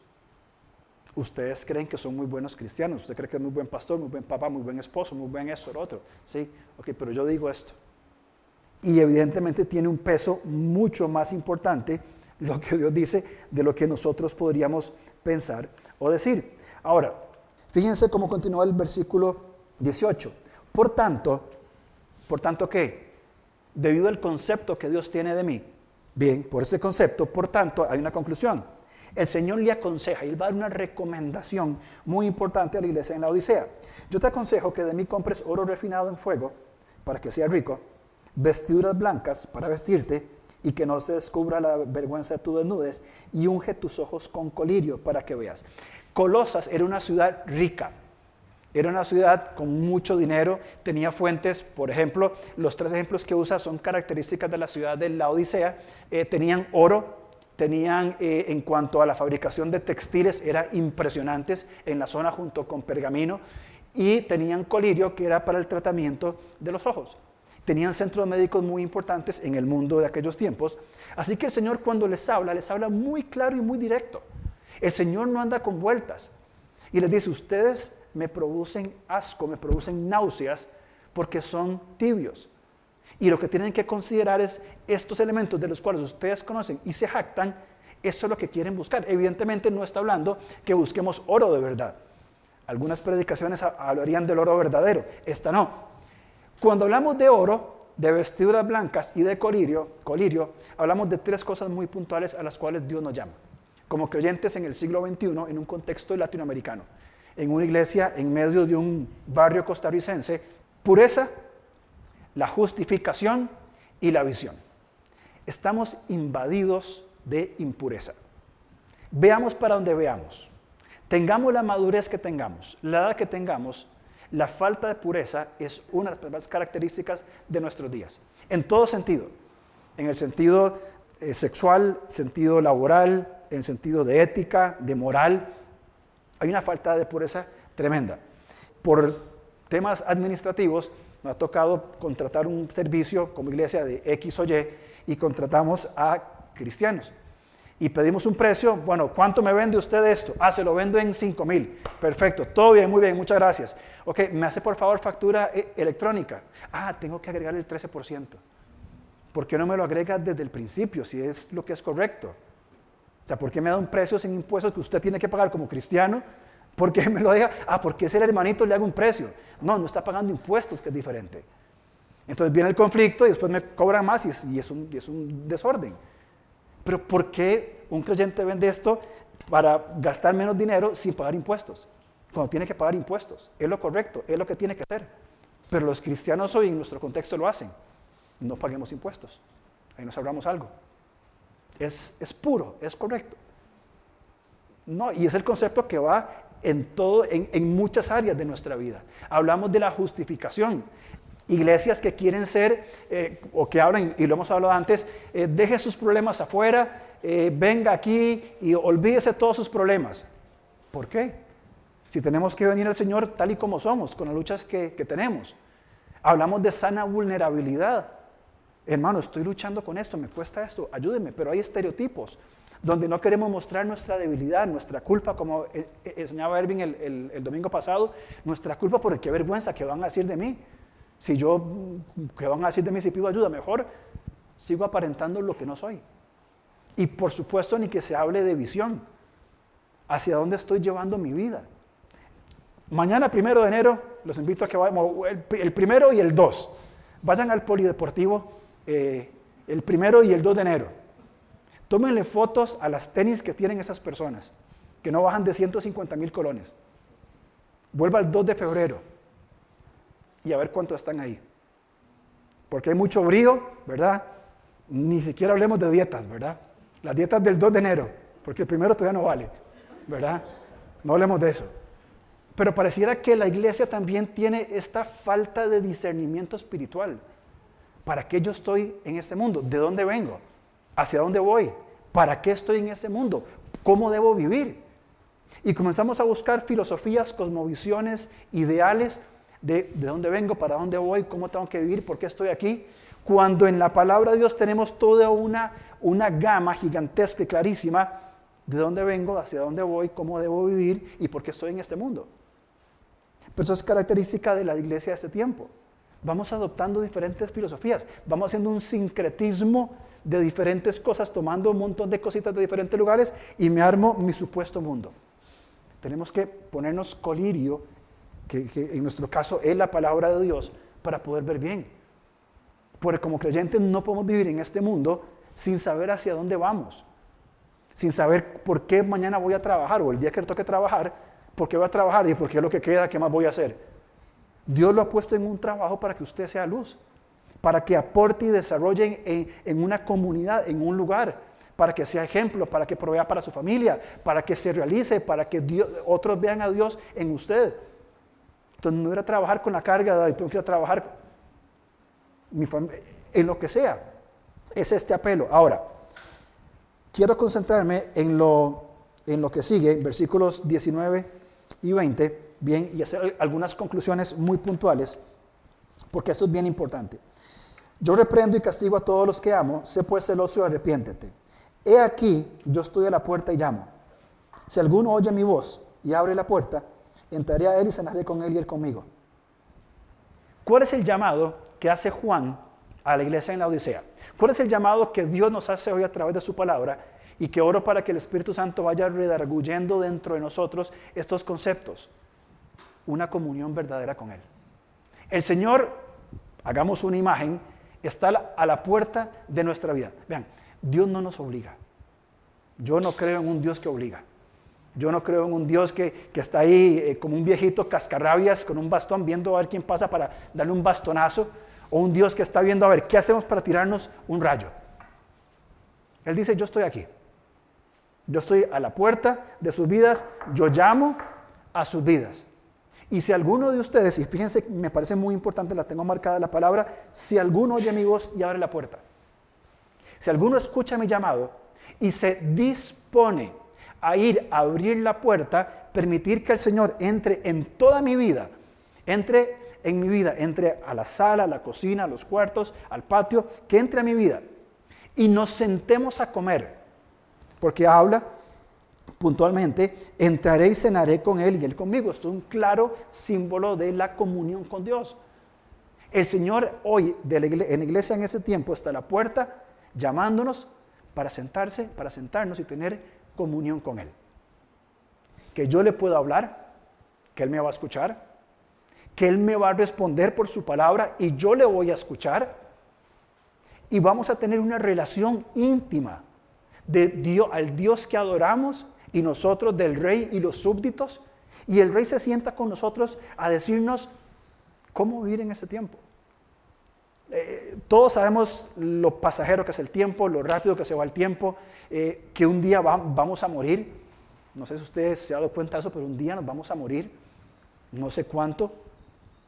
Ustedes creen que son muy buenos cristianos, usted cree que es muy buen pastor, muy buen papá, muy buen esposo, muy buen esto, lo otro. Sí, ok, pero yo digo esto. Y evidentemente tiene un peso mucho más importante lo que Dios dice de lo que nosotros podríamos pensar o decir. Ahora, fíjense cómo continúa el versículo 18. Por tanto, ¿por tanto qué? Debido al concepto que Dios tiene de mí. Bien, por ese concepto, por tanto, hay una conclusión el Señor le aconseja y Él va a dar una recomendación muy importante a la iglesia en la Odisea. Yo te aconsejo que de mí compres oro refinado en fuego para que sea rico, vestiduras blancas para vestirte y que no se descubra la vergüenza de tu desnudez y unge tus ojos con colirio para que veas. Colosas era una ciudad rica. Era una ciudad con mucho dinero, tenía fuentes, por ejemplo, los tres ejemplos que usa son características de la ciudad de la Odisea. Eh, tenían oro, tenían eh, en cuanto a la fabricación de textiles, eran impresionantes en la zona junto con pergamino, y tenían colirio que era para el tratamiento de los ojos. Tenían centros médicos muy importantes en el mundo de aquellos tiempos. Así que el Señor cuando les habla, les habla muy claro y muy directo. El Señor no anda con vueltas. Y les dice, ustedes me producen asco, me producen náuseas porque son tibios. Y lo que tienen que considerar es estos elementos de los cuales ustedes conocen y se jactan, eso es lo que quieren buscar. Evidentemente no está hablando que busquemos oro de verdad. Algunas predicaciones hablarían del oro verdadero, esta no. Cuando hablamos de oro, de vestiduras blancas y de colirio, colirio, hablamos de tres cosas muy puntuales a las cuales Dios nos llama. Como creyentes en el siglo XXI, en un contexto latinoamericano, en una iglesia en medio de un barrio costarricense, pureza, la justificación y la visión. Estamos invadidos de impureza. Veamos para donde veamos. Tengamos la madurez que tengamos, la edad que tengamos, la falta de pureza es una de las características de nuestros días. En todo sentido. En el sentido eh, sexual, sentido laboral, en sentido de ética, de moral. Hay una falta de pureza tremenda. Por temas administrativos, nos ha tocado contratar un servicio como iglesia de X o Y y contratamos a cristianos. Y pedimos un precio, bueno, ¿cuánto me vende usted esto? Ah, se lo vendo en 5 mil. Perfecto, todo bien, muy bien, muchas gracias. Ok, ¿me hace por favor factura eh, electrónica? Ah, tengo que agregar el 13%. ¿Por qué no me lo agrega desde el principio si es lo que es correcto? Sea, ¿por qué me da un precio sin impuestos que usted tiene que pagar como cristiano? ¿Por qué me lo diga? Ah, porque ese hermanito le hago un precio. No, no está pagando impuestos, que es diferente. Entonces viene el conflicto y después me cobran más y es, un, es un desorden. Pero ¿por qué un creyente vende esto para gastar menos dinero sin pagar impuestos? Cuando tiene que pagar impuestos. Es lo correcto, es lo que tiene que hacer. Pero los cristianos hoy en nuestro contexto lo hacen. No paguemos impuestos. Ahí nos hablamos algo. Es, es puro, es correcto. No, y es el concepto que va en, todo, en, muchas áreas de nuestra vida. Hablamos de la justificación. Iglesias que quieren ser, eh, o que hablan, y lo hemos hablado antes, eh, deje sus problemas afuera, eh, venga aquí y olvídese todos sus problemas. ¿Por qué? Si tenemos que venir al Señor tal y como somos, con las luchas que, que tenemos. Hablamos de sana vulnerabilidad. Hermano, estoy luchando con esto, me cuesta esto, ayúdeme, pero hay estereotipos donde no queremos mostrar nuestra debilidad, nuestra culpa, como enseñaba Erwin el, domingo pasado, nuestra culpa por qué vergüenza, ¿qué van a decir de mí? Si yo, ¿qué van a decir de mí si pido ayuda? Mejor sigo aparentando lo que no soy. Y por supuesto ni que se hable de visión, hacia dónde estoy llevando mi vida. Mañana, primero de enero, los invito a que vayamos, el, primero y el dos Vayan al polideportivo eh, el primero y el 2 de enero. Tómenle fotos a las tenis que tienen esas personas, que no bajan de 150 mil colones. Vuelva el 2 de febrero y a ver cuántos están ahí. Porque hay mucho brío, ¿verdad? Ni siquiera hablemos de dietas, ¿verdad? Las dietas del 2 de enero, porque el primero todavía no vale, ¿verdad? No hablemos de eso. Pero pareciera que la iglesia también tiene esta falta de discernimiento espiritual. ¿Para qué yo estoy en este mundo? ¿De dónde vengo? ¿Hacia dónde voy? ¿Para qué estoy en este mundo? ¿Cómo debo vivir? Y comenzamos a buscar filosofías, cosmovisiones, ideales de, de dónde vengo, para dónde voy, cómo tengo que vivir, por qué estoy aquí. Cuando en la palabra de Dios tenemos toda una, una gama gigantesca y clarísima de dónde vengo, hacia dónde voy, cómo debo vivir y por qué estoy en este mundo. Pero eso es característica de la iglesia de este tiempo. Vamos adoptando diferentes filosofías, vamos haciendo un sincretismo de diferentes cosas, tomando un montón de cositas de diferentes lugares y me armo mi supuesto mundo. Tenemos que ponernos colirio, que, en nuestro caso es la palabra de Dios, para poder ver bien. Porque como creyentes no podemos vivir en este mundo sin saber hacia dónde vamos, sin saber por qué mañana voy a trabajar o el día que toque trabajar, por qué voy a trabajar y por qué es lo que queda, qué más voy a hacer. Dios lo ha puesto en un trabajo para que usted sea luz, para que aporte y desarrolle en, una comunidad, en un lugar, para que sea ejemplo, para que provea para su familia, para que se realice, para que otros vean a Dios en usted. Entonces no era trabajar con la carga de tengo que a trabajar en lo que sea. Es este apelo. Ahora, quiero concentrarme en lo, en lo que sigue, versículos 19 y 20, bien, y hacer algunas conclusiones muy puntuales, porque esto es bien importante. Yo reprendo y castigo a todos los que amo, sé pues celoso y arrepiéntete. He aquí, yo estoy a la puerta y llamo. Si alguno oye mi voz y abre la puerta, entraré a él y cenaré con él y él conmigo. ¿Cuál es el llamado que hace Juan a la iglesia en la Odisea? ¿Cuál es el llamado que Dios nos hace hoy a través de su palabra? Y que oro para que el Espíritu Santo vaya redarguyendo dentro de nosotros estos conceptos. Una comunión verdadera con Él. El Señor, hagamos una imagen, está a la puerta de nuestra vida. Vean, Dios no nos obliga. Yo no creo en un Dios que obliga. Yo no creo en un Dios que, está ahí eh, como un viejito cascarrabias con un bastón viendo a ver quién pasa para darle un bastonazo. O un Dios que está viendo a ver qué hacemos para tirarnos un rayo. Él dice, yo estoy aquí. Yo estoy a la puerta de sus vidas. Yo llamo a sus vidas. Y si alguno de ustedes, y fíjense, me parece muy importante, la tengo marcada la palabra, si alguno oye mi voz y abre la puerta. Si alguno escucha mi llamado y se dispone a ir a abrir la puerta, permitir que el Señor entre en toda mi vida, entre en mi vida, entre a la sala, a la cocina, a los cuartos, al patio, que entre a mi vida y nos sentemos a comer, porque habla puntualmente, entraré y cenaré con Él y Él conmigo. Esto es un claro símbolo de la comunión con Dios. El Señor hoy en la iglesia en ese tiempo está a la puerta llamándonos para sentarse, para sentarnos y tener comunión con Él. Que yo le pueda hablar, que Él me va a escuchar, que Él me va a responder por su palabra y yo le voy a escuchar. Y vamos a tener una relación íntima de Dios, al Dios que adoramos y nosotros del rey y los súbditos. Y el rey se sienta con nosotros a decirnos cómo vivir en ese tiempo. Eh, todos sabemos lo pasajero que es el tiempo, lo rápido que se va el tiempo, eh, que un día vamos a morir. No sé si ustedes se han dado cuenta de eso, pero un día nos vamos a morir. No sé cuánto,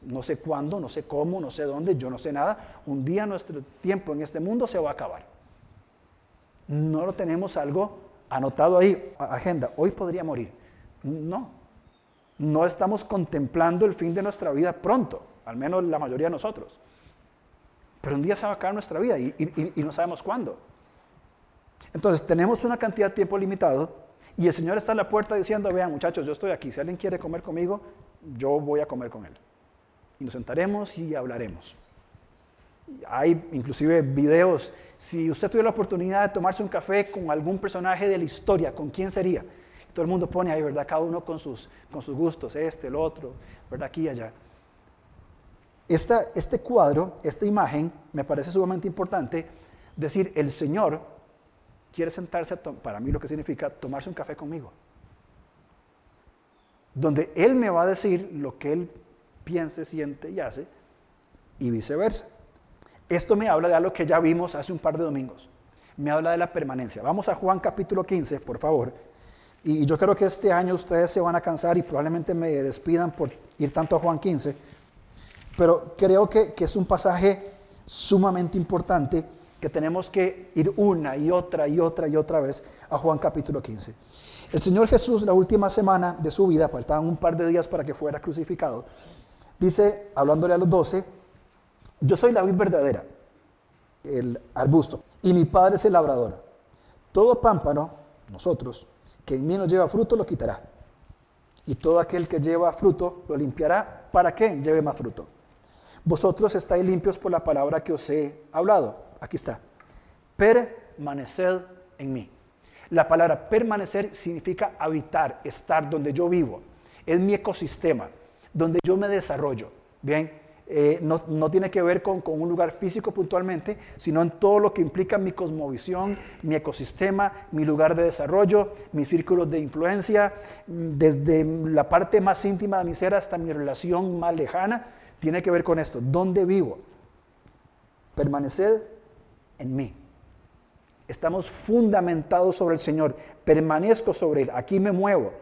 no sé cuándo, no sé cómo, no sé dónde, yo no sé nada. Un día nuestro tiempo en este mundo se va a acabar. No lo tenemos algo anotado ahí, agenda. Hoy podría morir. No, no estamos contemplando el fin de nuestra vida pronto, al menos la mayoría de nosotros. Pero un día se va a acabar nuestra vida y, no sabemos cuándo. Entonces tenemos una cantidad de tiempo limitado y el Señor está en la puerta diciendo, vean muchachos, yo estoy aquí, si alguien quiere comer conmigo, yo voy a comer con él. Y nos sentaremos y hablaremos. Hay inclusive videos, si usted tuviera la oportunidad de tomarse un café con algún personaje de la historia, ¿con quién sería? todo el mundo pone ahí, ¿verdad? Cada uno con sus, gustos, este, el otro, ¿verdad? Aquí y allá. Esta, este cuadro, esta imagen, me parece sumamente importante. Decir, el Señor quiere sentarse, para mí lo que significa tomarse un café conmigo. Donde Él me va a decir lo que Él piense, siente y hace, y viceversa. Esto me habla de algo que ya vimos hace un par de domingos. Me habla de la permanencia. Vamos a Juan capítulo 15, por favor. Y yo creo que este año ustedes se van a cansar y probablemente me despidan por ir tanto a Juan 15. Pero creo que, que es un pasaje sumamente importante que tenemos que ir una y otra y otra y otra vez a Juan capítulo 15. El Señor Jesús, la última semana de su vida, faltaban un par de días para que fuera crucificado, dice, hablándole a los doce, yo soy la vid verdadera, el arbusto, y mi padre es el labrador. Todo pámpano, nosotros, que en mí no lleva fruto, lo quitará. Y todo aquel que lleva fruto, lo limpiará para que lleve más fruto. Vosotros estáis limpios por la palabra que os he hablado. Aquí está. Permaneced en mí. La palabra permanecer significa habitar, estar donde yo vivo. Es mi ecosistema, donde yo me desarrollo. Bien, eh, no, tiene que ver con, un lugar físico puntualmente, sino en todo lo que implica mi cosmovisión, mi ecosistema, mi lugar de desarrollo, mis círculos de influencia, mm, desde la parte más íntima de mi ser hasta mi relación más lejana, tiene que ver con esto, ¿dónde vivo? Permaneced en mí. Estamos fundamentados sobre el Señor, permanezco sobre Él, aquí me muevo.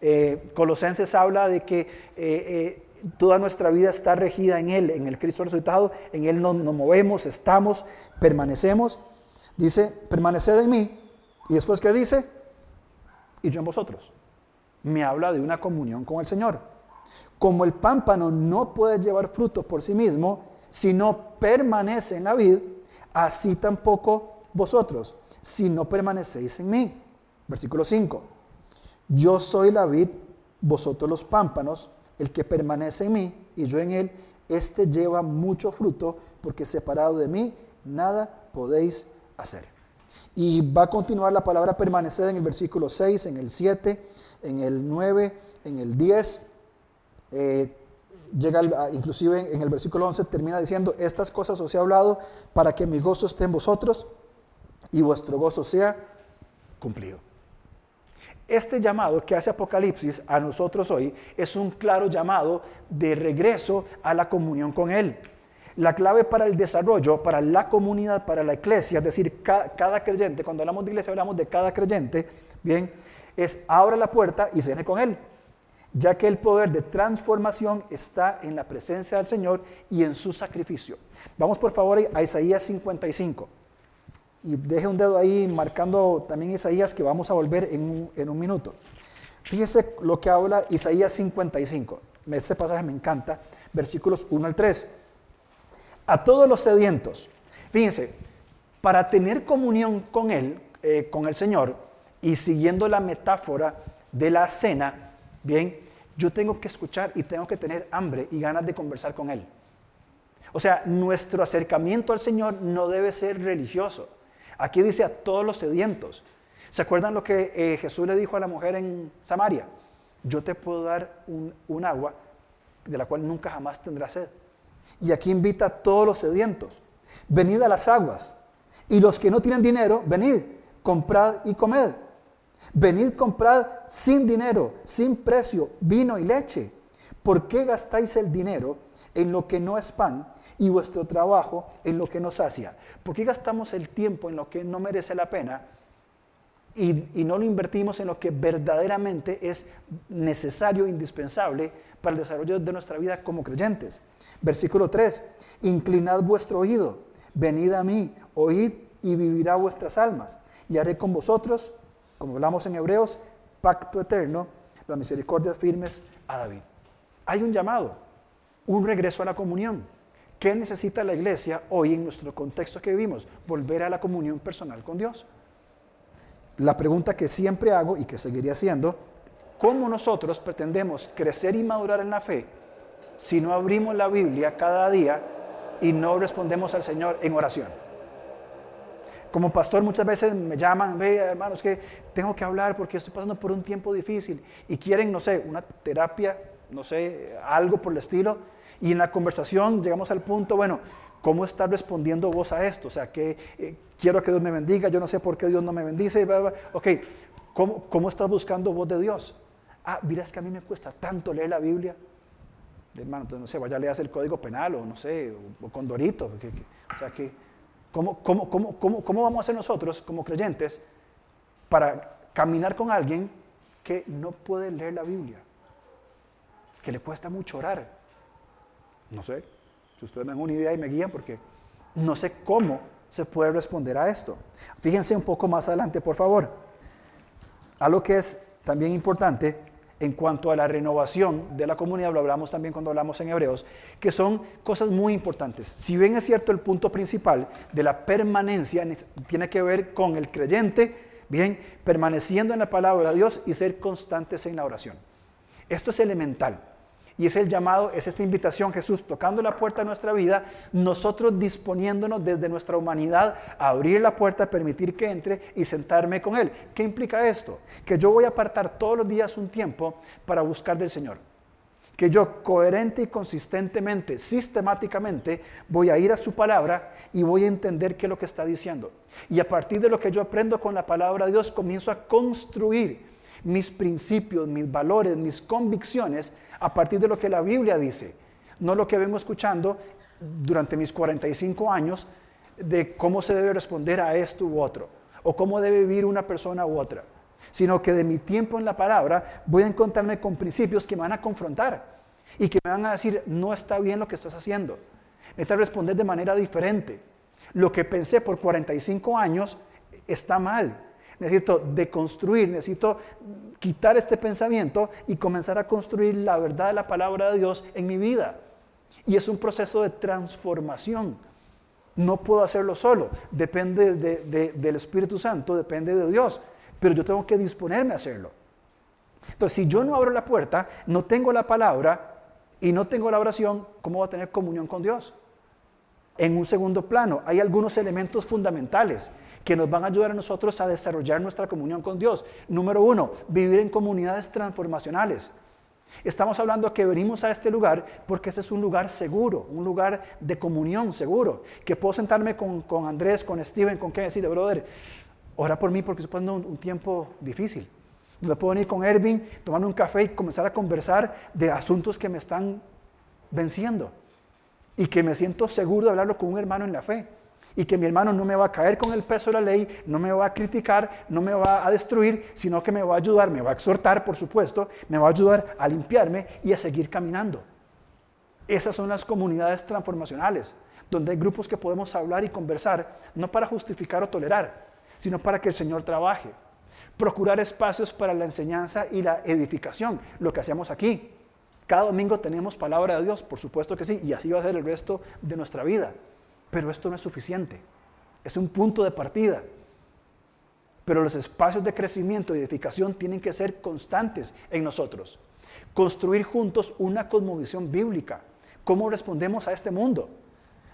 Eh, Colosenses habla de que eh, toda nuestra vida está regida en Él, en el Cristo resucitado, en Él nos, movemos, estamos, permanecemos. Dice, permaneced en mí. Y después, ¿qué dice? Y yo en vosotros. Me habla de una comunión con el Señor. Como el pámpano no puede llevar fruto por sí mismo, si no permanece en la vid, así tampoco vosotros, si no permanecéis en mí. Versículo 5. Yo soy la vid, vosotros los pámpanos, el que permanece en mí y yo en él, éste lleva mucho fruto, porque separado de mí nada podéis hacer. Y va a continuar la palabra permanecer en el versículo 6, en el 7, en el 9, en el 10. Eh, llega inclusive en el versículo 11 termina diciendo, estas cosas os he hablado para que mi gozo esté en vosotros y vuestro gozo sea cumplido. Este llamado que hace Apocalipsis a nosotros hoy es un claro llamado de regreso a la comunión con Él. La clave para el desarrollo, para la comunidad, para la iglesia, es decir, cada, creyente, cuando hablamos de iglesia hablamos de cada creyente, bien, es abra la puerta y cene con Él, ya que el poder de transformación está en la presencia del Señor y en su sacrificio. Vamos por favor a Isaías 55 y deje un dedo ahí marcando también Isaías que vamos a volver en un, minuto. Fíjese lo que habla Isaías 55. Este pasaje me encanta, versículos 1 al 3. A todos los sedientos, fíjense, para tener comunión con Él, eh, con el Señor, y siguiendo la metáfora de la cena, bien, yo tengo que escuchar y tengo que tener hambre y ganas de conversar con Él. O sea, nuestro acercamiento al Señor no debe ser religioso. Aquí dice a todos los sedientos. ¿Se acuerdan lo que eh, Jesús le dijo a la mujer en Samaria? Yo te puedo dar un, agua de la cual nunca jamás tendrás sed. Y aquí invita a todos los sedientos. Venid a las aguas. Y los que no tienen dinero, venid, comprad y comed. Venid, comprad sin dinero, sin precio, vino y leche. ¿Por qué gastáis el dinero en lo que no es pan y vuestro trabajo en lo que no sacia? ¿Por qué gastamos el tiempo en lo que no merece la pena y, no lo invertimos en lo que verdaderamente es necesario, indispensable para el desarrollo de nuestra vida como creyentes? Versículo 3, inclinad vuestro oído, venid a mí, oíd y vivirá vuestras almas, y haré con vosotros, como hablamos en Hebreos, pacto eterno, las misericordias firmes a David. Hay un llamado, un regreso a la comunión. ¿Qué necesita la iglesia hoy en nuestro contexto que vivimos? Volver a la comunión personal con Dios. La pregunta que siempre hago y que seguiría haciendo, ¿cómo nosotros pretendemos crecer y madurar en la fe si no abrimos la Biblia cada día y no respondemos al Señor en oración? Como pastor muchas veces me llaman, ve hermanos que tengo que hablar porque estoy pasando por un tiempo difícil y quieren, no sé, una terapia, no sé, algo por el estilo Y en la conversación llegamos al punto, bueno, ¿cómo estás respondiendo vos a esto? O sea, que eh, quiero que Dios me bendiga, yo no sé por qué Dios no me bendice. Ok, ¿cómo, ¿cómo estás buscando voz de Dios? Ah, mira, es que a mí me cuesta tanto leer la Biblia. Hermano, entonces no sé, vaya, leas el código penal o no sé, o, con Dorito. o sea, que, ¿cómo, cómo, cómo, ¿cómo vamos a hacer nosotros como creyentes para caminar con alguien que no puede leer la Biblia? Que le cuesta mucho orar. No sé, si ustedes me dan una idea y me guían, porque no sé cómo se puede responder a esto. Fíjense un poco más adelante, por favor. Algo que es también importante en cuanto a la renovación de la comunidad, lo hablamos también cuando hablamos en Hebreos, que son cosas muy importantes. Si bien es cierto el punto principal de la permanencia tiene que ver con el creyente, bien, permaneciendo en la palabra de Dios y ser constantes en la oración. Esto es elemental. Y es el llamado, es esta invitación, Jesús tocando la puerta de nuestra vida, nosotros disponiéndonos desde nuestra humanidad a abrir la puerta, permitir que entre y sentarme con Él. ¿Qué implica esto? Que yo voy a apartar todos los días un tiempo para buscar del Señor. Que yo coherente y consistentemente, sistemáticamente, voy a ir a su palabra y voy a entender qué es lo que está diciendo. Y a partir de lo que yo aprendo con la palabra de Dios, comienzo a construir mis principios, mis valores, mis convicciones a partir de lo que la Biblia dice, no lo que vengo escuchando durante mis 45 años de cómo se debe responder a esto u otro, o cómo debe vivir una persona u otra, sino que de mi tiempo en la palabra voy a encontrarme con principios que me van a confrontar y que me van a decir, no está bien lo que estás haciendo. Necesitas responder de manera diferente. Lo que pensé por 45 años está mal necesito deconstruir, necesito quitar este pensamiento y comenzar a construir la verdad de la palabra de Dios en mi vida. Y es un proceso de transformación. No puedo hacerlo solo, depende del Espíritu Santo, depende de Dios, pero yo tengo que disponerme a hacerlo. Entonces, si yo no abro la puerta, no tengo la palabra y no tengo la oración, ¿cómo voy a tener comunión con Dios? En un segundo plano, hay algunos elementos fundamentales que nos van a ayudar a nosotros a desarrollar nuestra comunión con Dios. Número uno, vivir en comunidades transformacionales. Estamos hablando que venimos a este lugar porque este es un lugar seguro, un lugar de comunión seguro, que puedo sentarme con, Andrés, con Steven, con qué decirle, brother, ora por mí porque estoy pasando un, tiempo difícil. Donde puedo venir con Ervin, tomarme un café y comenzar a conversar de asuntos que me están venciendo y que me siento seguro de hablarlo con un hermano en la fe y que mi hermano no me va a caer con el peso de la ley, no me va a criticar, no me va a destruir, sino que me va a ayudar, me va a exhortar, por supuesto, me va a ayudar a limpiarme y a seguir caminando. Esas son las comunidades transformacionales, donde hay grupos que podemos hablar y conversar, no para justificar o tolerar, sino para que el Señor trabaje. Procurar espacios para la enseñanza y la edificación, lo que hacemos aquí. Cada domingo tenemos palabra de Dios, por supuesto que sí, y así va a ser el resto de nuestra vida. Pero esto no es suficiente. Es un punto de partida. Pero los espacios de crecimiento y edificación tienen que ser constantes en nosotros. Construir juntos una cosmovisión bíblica. ¿Cómo respondemos a este mundo?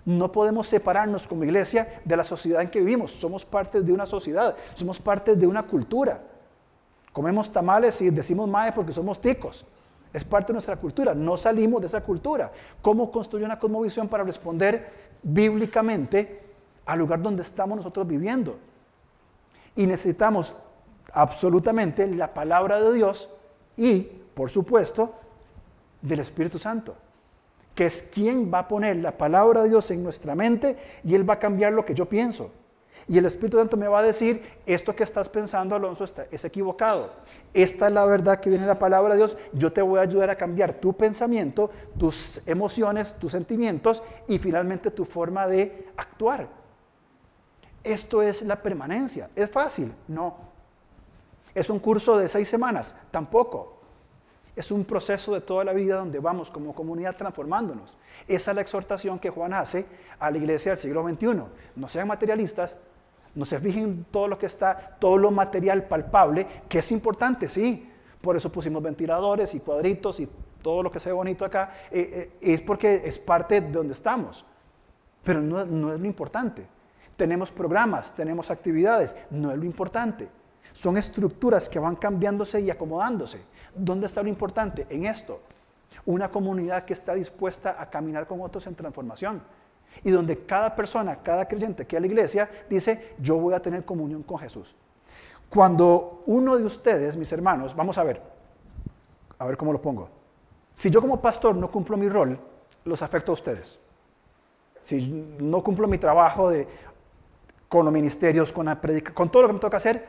No podemos separarnos como iglesia de la sociedad en que vivimos. Somos parte de una sociedad, somos parte de una cultura. Comemos tamales y decimos mae porque somos ticos. Es parte de nuestra cultura. No salimos de esa cultura. ¿Cómo construir una cosmovisión para responder bíblicamente al lugar donde estamos nosotros viviendo. Y necesitamos absolutamente la palabra de Dios y, por supuesto, del Espíritu Santo, que es quien va a poner la palabra de Dios en nuestra mente y Él va a cambiar lo que yo pienso. Y el Espíritu Santo me va a decir, esto que estás pensando, Alonso, está, es equivocado. Esta es la verdad que viene en la palabra de Dios. Yo te voy a ayudar a cambiar tu pensamiento, tus emociones, tus sentimientos y finalmente tu forma de actuar. Esto es la permanencia. ¿Es fácil? No. ¿Es un curso de seis semanas? Tampoco. Es un proceso de toda la vida donde vamos como comunidad transformándonos. Esa es la exhortación que Juan hace a la iglesia del siglo XXI. No sean materialistas, no se fijen todo lo que está, todo lo material palpable, que es importante, sí. Por eso pusimos ventiladores y cuadritos y todo lo que se ve bonito acá. Eh, eh, es porque es parte de donde estamos. Pero no es lo importante. Tenemos programas, tenemos actividades, no es lo importante. Son estructuras que van cambiándose y acomodándose. ¿Dónde está lo importante? En esto. Una comunidad que está dispuesta a caminar con otros en transformación. Y donde cada persona, cada creyente que a la iglesia dice, yo voy a tener comunión con Jesús. Cuando uno de ustedes, mis hermanos, vamos a ver, a ver cómo lo pongo. Si yo como pastor no cumplo mi rol, los afecto a ustedes. Si no cumplo mi trabajo de, con los ministerios, con con todo lo que me toca hacer,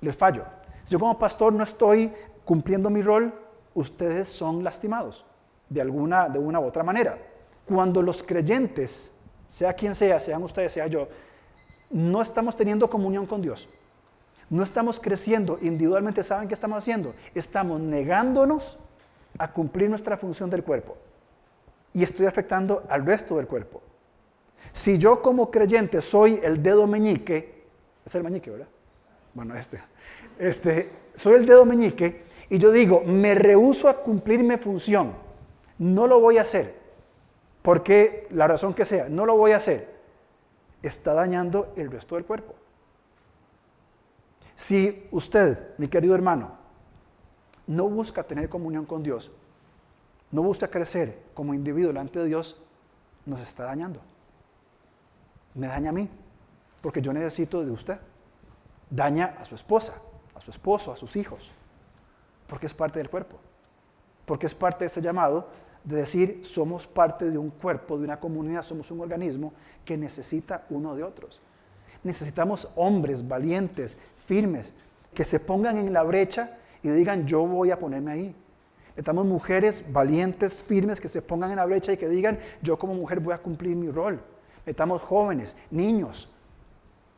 les fallo. Si yo como pastor no estoy cumpliendo mi rol, ustedes son lastimados de alguna de una u otra manera. Cuando los creyentes, sea quien sea, sean ustedes, sea yo, no estamos teniendo comunión con Dios, no estamos creciendo individualmente, ¿saben qué estamos haciendo? Estamos negándonos a cumplir nuestra función del cuerpo y estoy afectando al resto del cuerpo. Si yo como creyente soy el dedo meñique, es el meñique, ¿verdad? Bueno, este, este, soy el dedo meñique y yo digo, me rehuso a cumplir mi función, no lo voy a hacer, porque la razón que sea, no lo voy a hacer, está dañando el resto del cuerpo. Si usted, mi querido hermano, no busca tener comunión con Dios, no busca crecer como individuo delante de Dios, nos está dañando. Me daña a mí, porque yo necesito de usted. Daña a su esposa, a su esposo, a sus hijos, porque es parte del cuerpo. Porque es parte de este llamado de decir, somos parte de un cuerpo, de una comunidad, somos un organismo que necesita uno de otros. Necesitamos hombres valientes, firmes, que se pongan en la brecha y digan, yo voy a ponerme ahí. Necesitamos mujeres valientes, firmes, que se pongan en la brecha y que digan, yo como mujer voy a cumplir mi rol. Necesitamos jóvenes, niños,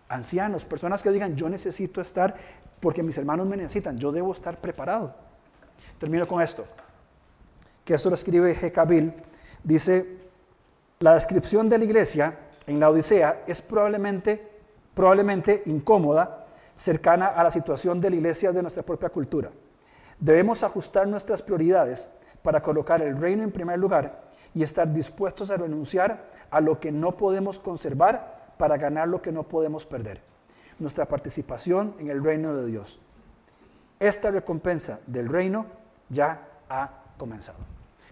ancianos, personas que digan, yo necesito estar porque mis hermanos me necesitan, yo debo estar preparado. Termino con esto, que esto lo escribe G. dice, la descripción de la iglesia en la Odisea es probablemente, probablemente incómoda, cercana a la situación de la iglesia de nuestra propia cultura. Debemos ajustar nuestras prioridades para colocar el reino en primer lugar y estar dispuestos a renunciar a lo que no podemos conservar para ganar lo que no podemos perder. Nuestra participación en el reino de Dios. Esta recompensa del reino ya ha comenzado.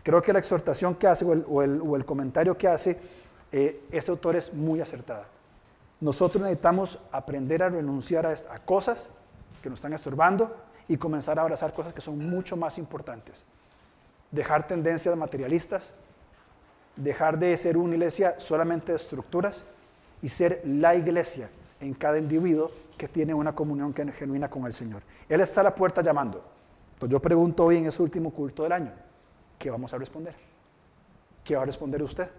Creo que la exhortación que hace o el, comentario que hace eh, este autor es muy acertada. Nosotros necesitamos aprender a renunciar a, a cosas que nos están estorbando y comenzar a abrazar cosas que son mucho más importantes. Dejar tendencias materialistas, dejar de ser una iglesia solamente de estructuras y ser la iglesia en cada individuo que tiene una comunión genuina con el Señor. Él está a la puerta llamando. Entonces yo pregunto hoy en ese último culto del año, ¿qué vamos a responder? ¿Qué va a responder usted?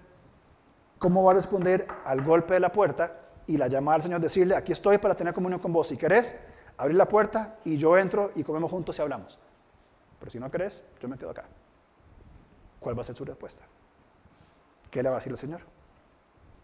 ¿Cómo va a responder al golpe de la puerta y la llamada al Señor, decirle, aquí estoy para tener comunión con vos? Si querés, abrir la puerta y yo entro y comemos juntos y hablamos. Pero si no querés, yo me quedo acá. ¿Cuál va a ser su respuesta? ¿Qué le va a decir el Señor?